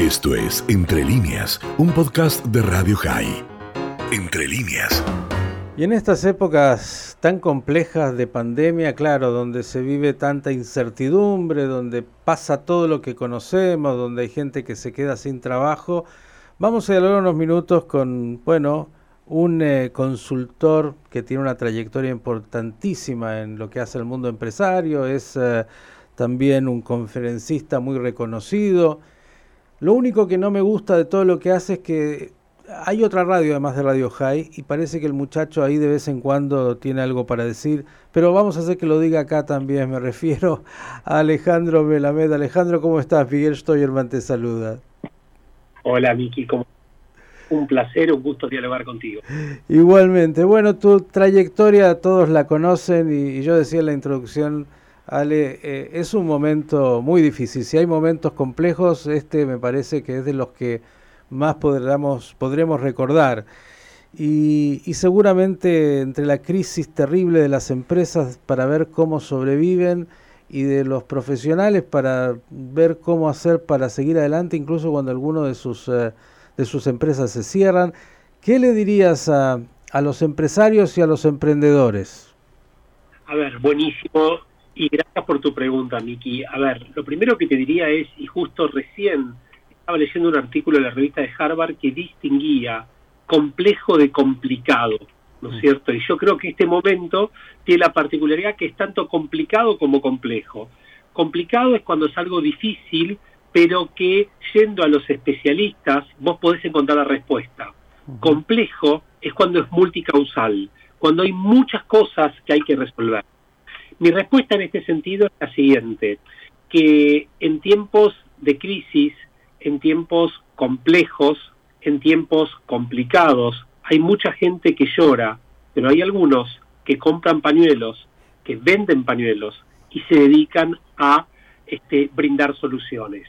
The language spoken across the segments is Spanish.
Esto es Entre líneas, un podcast de Radio High. Entre líneas. Y en estas épocas tan complejas de pandemia, claro, donde se vive tanta incertidumbre, donde pasa todo lo que conocemos, donde hay gente que se queda sin trabajo, vamos a hablar unos minutos con, bueno, un eh, consultor que tiene una trayectoria importantísima en lo que hace el mundo empresario, es eh, también un conferencista muy reconocido lo único que no me gusta de todo lo que hace es que hay otra radio además de Radio High y parece que el muchacho ahí de vez en cuando tiene algo para decir, pero vamos a hacer que lo diga acá también. Me refiero a Alejandro Melamed. Alejandro, ¿cómo estás? Miguel Stoyerman te saluda. Hola, Miki, ¿cómo un placer, un gusto dialogar contigo. Igualmente. Bueno, tu trayectoria todos la conocen y, yo decía en la introducción Ale, eh, es un momento muy difícil. Si hay momentos complejos, este me parece que es de los que más podremos, recordar. Y, seguramente entre la crisis terrible de las empresas para ver cómo sobreviven y de los profesionales para ver cómo hacer para seguir adelante, incluso cuando alguno de sus, eh, de sus empresas se cierran, ¿qué le dirías a, a los empresarios y a los emprendedores? A ver, buenísimo y gracias por tu pregunta, Miki. A ver, lo primero que te diría es, y justo recién estaba leyendo un artículo de la revista de Harvard que distinguía complejo de complicado, ¿no es mm. cierto? Y yo creo que este momento tiene la particularidad que es tanto complicado como complejo. Complicado es cuando es algo difícil, pero que yendo a los especialistas vos podés encontrar la respuesta. Complejo es cuando es multicausal, cuando hay muchas cosas que hay que resolver. Mi respuesta en este sentido es la siguiente, que en tiempos de crisis, en tiempos complejos, en tiempos complicados, hay mucha gente que llora, pero hay algunos que compran pañuelos, que venden pañuelos y se dedican a este, brindar soluciones.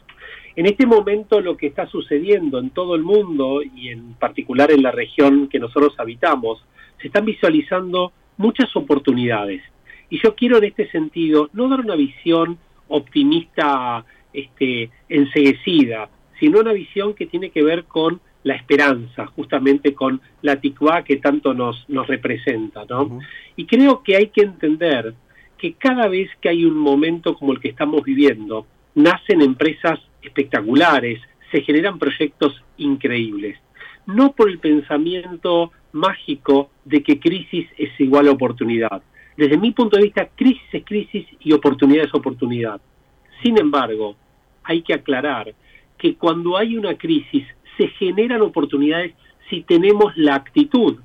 En este momento lo que está sucediendo en todo el mundo y en particular en la región que nosotros habitamos, se están visualizando muchas oportunidades. Y yo quiero en este sentido no dar una visión optimista este, enseguecida, sino una visión que tiene que ver con la esperanza, justamente con la tikva que tanto nos, nos representa. ¿no? Y creo que hay que entender que cada vez que hay un momento como el que estamos viviendo, nacen empresas espectaculares, se generan proyectos increíbles. No por el pensamiento mágico de que crisis es igual a oportunidad, desde mi punto de vista, crisis es crisis y oportunidad es oportunidad. Sin embargo, hay que aclarar que cuando hay una crisis se generan oportunidades si tenemos la actitud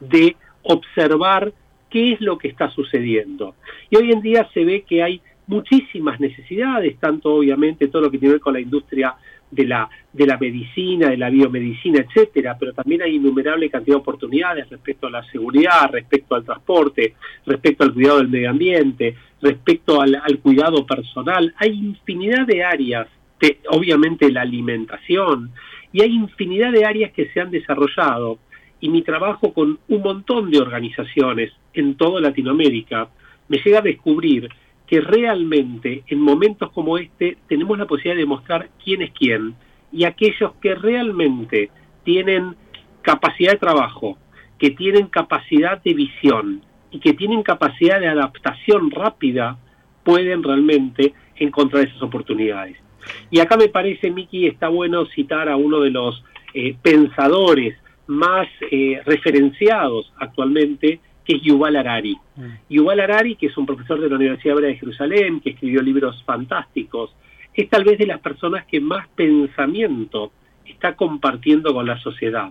de observar qué es lo que está sucediendo. Y hoy en día se ve que hay muchísimas necesidades, tanto obviamente todo lo que tiene que ver con la industria de la, de la medicina, de la biomedicina, etcétera, pero también hay innumerable cantidad de oportunidades respecto a la seguridad, respecto al transporte, respecto al cuidado del medio ambiente, respecto al, cuidado personal. Hay infinidad de áreas, obviamente la alimentación, y hay infinidad de áreas que se han desarrollado. Y mi trabajo con un montón de organizaciones en toda Latinoamérica me llega a descubrir que realmente en momentos como este tenemos la posibilidad de demostrar quién es quién y aquellos que realmente tienen capacidad de trabajo, que tienen capacidad de visión y que tienen capacidad de adaptación rápida, pueden realmente encontrar esas oportunidades. Y acá me parece, Miki, está bueno citar a uno de los eh, pensadores más eh, referenciados actualmente, que es Yuval Harari. Mm. Yuval Harari, que es un profesor de la Universidad Hebrea de Jerusalén, que escribió libros fantásticos, es tal vez de las personas que más pensamiento está compartiendo con la sociedad.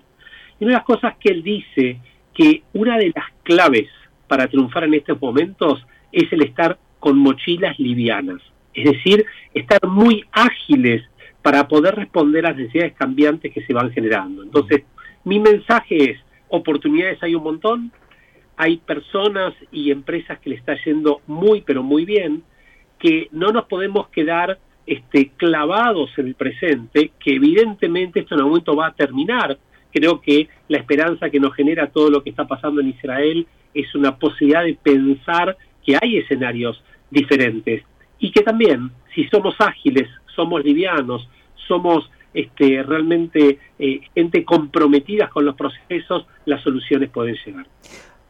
Y una de las cosas que él dice, que una de las claves para triunfar en estos momentos es el estar con mochilas livianas, es decir, estar muy ágiles para poder responder a las necesidades cambiantes que se van generando. Entonces, mi mensaje es, oportunidades hay un montón, hay personas y empresas que le está yendo muy, pero muy bien, que no nos podemos quedar este, clavados en el presente, que evidentemente esto en algún momento va a terminar. Creo que la esperanza que nos genera todo lo que está pasando en Israel es una posibilidad de pensar que hay escenarios diferentes y que también, si somos ágiles, somos livianos, somos este, realmente eh, gente comprometida con los procesos, las soluciones pueden llegar.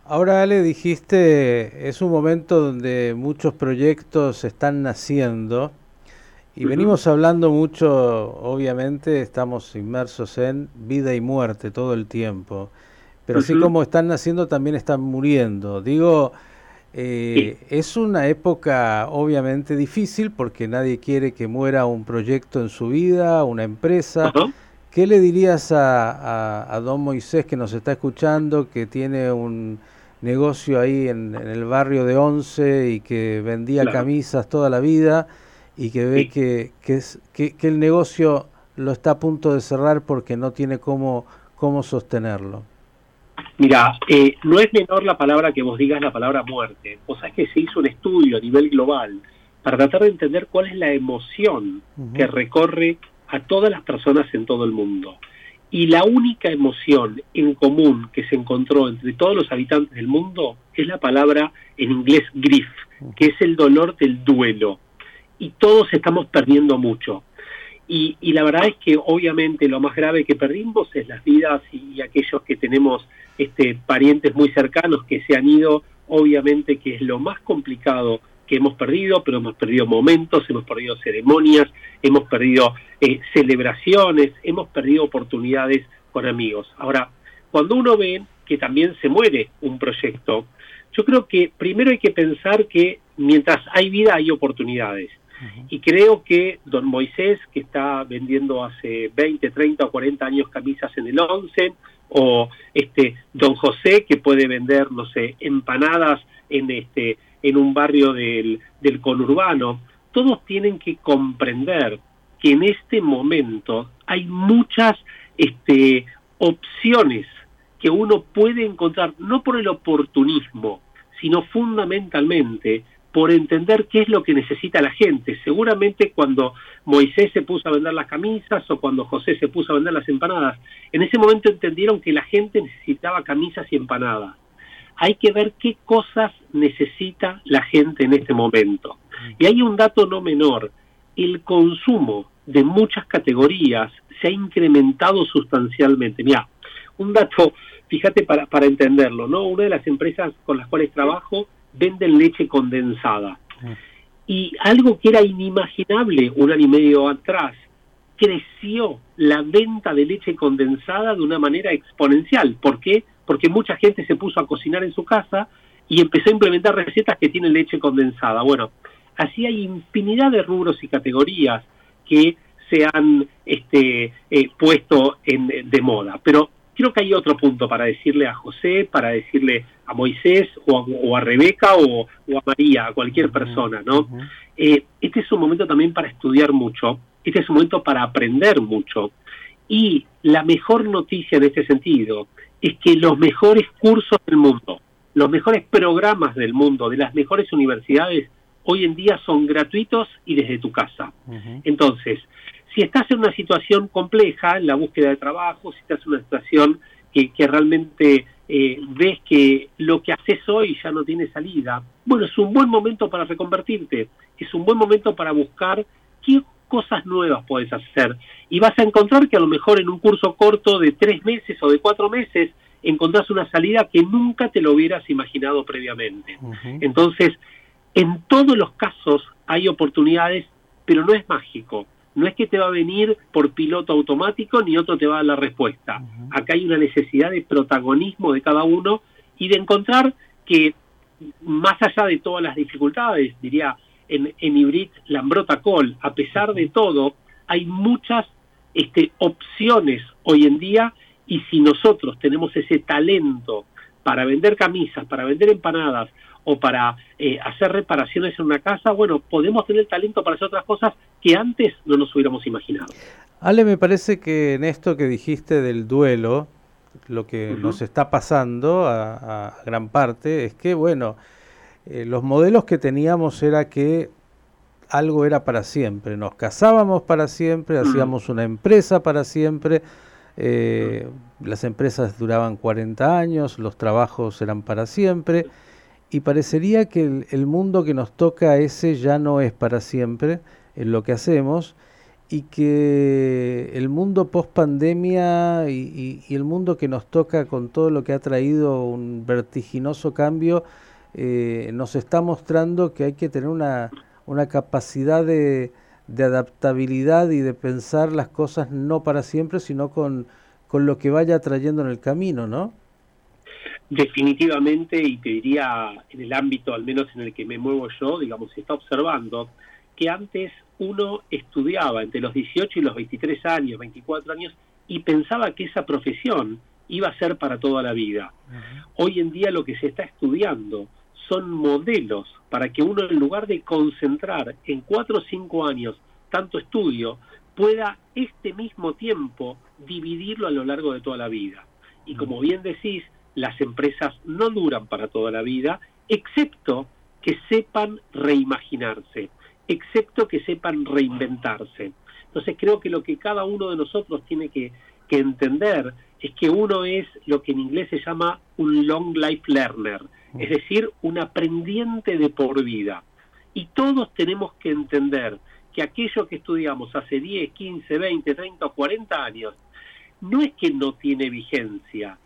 Ahora, Ale, dijiste, es un momento donde muchos proyectos están naciendo y venimos hablando mucho, obviamente, estamos inmersos en vida y muerte todo el tiempo, pero así como están naciendo, también están muriendo. Digo, eh, es una época obviamente difícil porque nadie quiere que muera un proyecto en su vida, una empresa. ¿Qué le dirías a, a, don Moisés que nos está escuchando, que tiene un negocio ahí en, el barrio de Once y que vendía camisas toda la vida y que ve que, que, es, que, que, el negocio lo está a punto de cerrar porque no tiene cómo, cómo sostenerlo? Mira, eh, no es menor la palabra que vos digas la palabra muerte. O sea, que se hizo un estudio a nivel global para tratar de entender cuál es la emoción que recorre a todas las personas en todo el mundo. Y la única emoción en común que se encontró entre todos los habitantes del mundo es la palabra en inglés grief, que es el dolor del duelo. Y todos estamos perdiendo mucho. Y, y, la verdad es que obviamente lo más grave que perdimos es las vidas y, aquellos que tenemos este, parientes muy cercanos que se han ido, obviamente que es lo más complicado que hemos perdido, pero hemos perdido momentos, hemos perdido ceremonias, hemos perdido eh, celebraciones, hemos perdido oportunidades con amigos. Ahora, cuando uno ve que también se muere un proyecto, yo creo que primero hay que pensar que mientras hay vida hay oportunidades. Y creo que don Moisés, que está vendiendo hace 20, 30 o 40 años camisas en el 11, o este don José, que puede vender, no sé, empanadas en, este, en un barrio del, del conurbano, todos tienen que comprender que en este momento hay muchas este, opciones que uno puede encontrar, no por el oportunismo, sino fundamentalmente por entender qué es lo que necesita la gente. Seguramente cuando Moisés se puso a vender las camisas o cuando José se puso a vender las empanadas, en ese momento entendieron que la gente necesitaba camisas y empanadas. Hay que ver qué cosas necesita la gente en este momento. Y hay un dato no menor, el consumo de muchas categorías se ha incrementado sustancialmente. Mira, un dato, fíjate para, para entenderlo, ¿no? Una de las empresas con las cuales trabajo venden leche condensada. Mm. Y algo que era inimaginable un año y medio atrás, creció la venta de leche condensada de una manera exponencial. ¿Por qué? Porque mucha gente se puso a cocinar en su casa y empezó a implementar recetas que tienen leche condensada. Bueno, así hay infinidad de rubros y categorías que se han este, eh, puesto en, de moda. Pero creo que hay otro punto para decirle a José, para decirle a Moisés o a, Rebeca o, a María, a cualquier persona, ¿no? Eh, este es un momento también para estudiar mucho, este es un momento para aprender mucho. Y la mejor noticia en este sentido es que los mejores cursos del mundo, los mejores programas del mundo, de las mejores universidades, hoy en día son gratuitos y desde tu casa. Entonces, si estás en una situación compleja en la búsqueda de trabajo, si estás en una situación que, realmente eh, ves que lo que haces hoy ya no tiene salida, bueno, es un buen momento para reconvertirte, es un buen momento para buscar qué cosas nuevas puedes hacer. Y vas a encontrar que a lo mejor en un curso corto de tres meses o de cuatro meses encontrás una salida que nunca te lo hubieras imaginado previamente. Entonces, en todos los casos hay oportunidades, pero no es mágico no es que te va a venir por piloto automático ni otro te va a dar la respuesta. Acá hay una necesidad de protagonismo de cada uno y de encontrar que más allá de todas las dificultades, diría en, en Hybrid Lambrota Col, a pesar de todo, hay muchas este, opciones hoy en día y si nosotros tenemos ese talento para vender camisas, para vender empanadas o para eh, hacer reparaciones en una casa, bueno, podemos tener talento para hacer otras cosas que antes no nos hubiéramos imaginado. Ale, me parece que en esto que dijiste del duelo, lo que nos está pasando a, gran parte es que, bueno, eh, los modelos que teníamos era que algo era para siempre, nos casábamos para siempre, hacíamos una empresa para siempre, eh, las empresas duraban 40 años, los trabajos eran para siempre. Y parecería que el, mundo que nos toca ese ya no es para siempre en lo que hacemos y que el mundo post pandemia y, el mundo que nos toca con todo lo que ha traído un vertiginoso cambio eh, nos está mostrando que hay que tener una, una capacidad de, de, adaptabilidad y de pensar las cosas no para siempre, sino con, con lo que vaya trayendo en el camino, ¿no? Definitivamente, y te diría en el ámbito al menos en el que me muevo yo, digamos, se está observando que antes uno estudiaba entre los 18 y los 23 años, 24 años, y pensaba que esa profesión iba a ser para toda la vida. Hoy en día lo que se está estudiando son modelos para que uno en lugar de concentrar en 4 o 5 años tanto estudio, pueda este mismo tiempo dividirlo a lo largo de toda la vida. Y como bien decís, las empresas no duran para toda la vida, excepto que sepan reimaginarse excepto que sepan reinventarse. Entonces creo que lo que cada uno de nosotros tiene que, entender es que uno es lo que en inglés se llama un long life learner, es decir, un aprendiente de por vida. Y todos tenemos que entender que aquello que estudiamos hace 10, 15, 20, 30 o 40 años, no es que no tiene vigencia,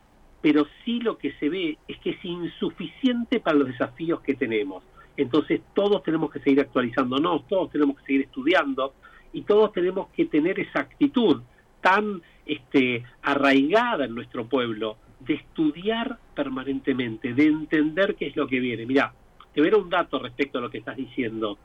pero sí lo que se ve es que es insuficiente para los desafíos que tenemos. Entonces todos tenemos que seguir actualizándonos, todos tenemos que seguir estudiando y todos tenemos que tener esa actitud tan este, arraigada en nuestro pueblo de estudiar permanentemente, de entender qué es lo que viene. Mira, te veré un dato respecto a lo que estás diciendo.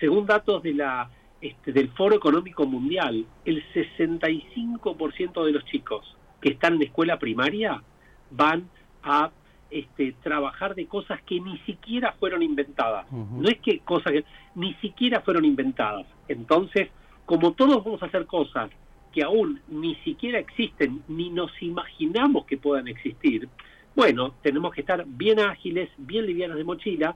Según datos de la, este, del Foro Económico Mundial, el 65% de los chicos que están en escuela primaria van a este, trabajar de cosas que ni siquiera fueron inventadas. No es que cosas que ni siquiera fueron inventadas. Entonces, como todos vamos a hacer cosas que aún ni siquiera existen, ni nos imaginamos que puedan existir, bueno, tenemos que estar bien ágiles, bien livianos de mochila.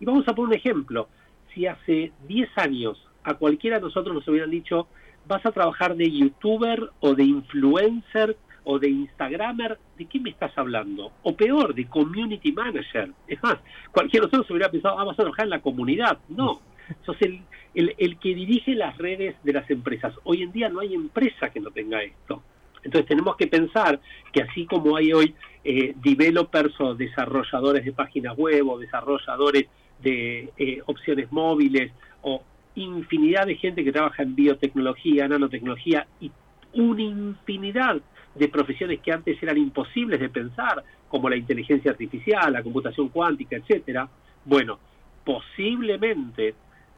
Y vamos a poner un ejemplo. Si hace 10 años a cualquiera de nosotros nos hubieran dicho, vas a trabajar de youtuber o de influencer o de Instagramer, ¿de qué me estás hablando? O peor, de Community Manager. Es más, cualquiera de nosotros hubiera pensado, ah, vas a trabajar en la comunidad. No, sos el, el, que dirige las redes de las empresas. Hoy en día no hay empresa que no tenga esto. Entonces tenemos que pensar que así como hay hoy eh, developers o desarrolladores de páginas web o desarrolladores de eh, opciones móviles o infinidad de gente que trabaja en biotecnología, nanotecnología y una infinidad de profesiones que antes eran imposibles de pensar, como la inteligencia artificial, la computación cuántica, etcétera. Bueno, posiblemente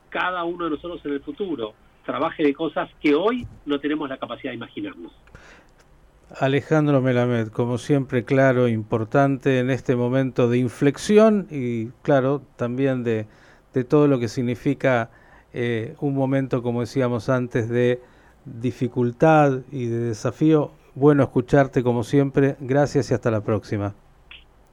cada uno de nosotros en el futuro trabaje de cosas que hoy no tenemos la capacidad de imaginarnos. Alejandro Melamed, como siempre, claro, importante en este momento de inflexión y, claro, también de, de todo lo que significa eh, un momento, como decíamos antes, de dificultad y de desafío bueno escucharte como siempre. Gracias y hasta la próxima.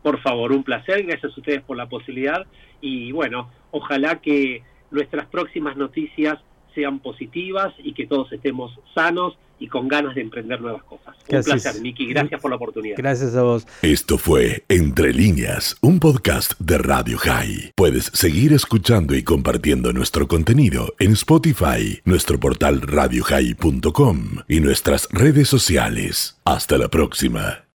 Por favor, un placer. Gracias a ustedes por la posibilidad. Y bueno, ojalá que nuestras próximas noticias sean positivas y que todos estemos sanos y con ganas de emprender nuevas cosas. Un placer, Miki. Gracias por la oportunidad. Gracias a vos. Esto fue Entre líneas, un podcast de Radio High. Puedes seguir escuchando y compartiendo nuestro contenido en Spotify, nuestro portal radiohigh.com y nuestras redes sociales. Hasta la próxima.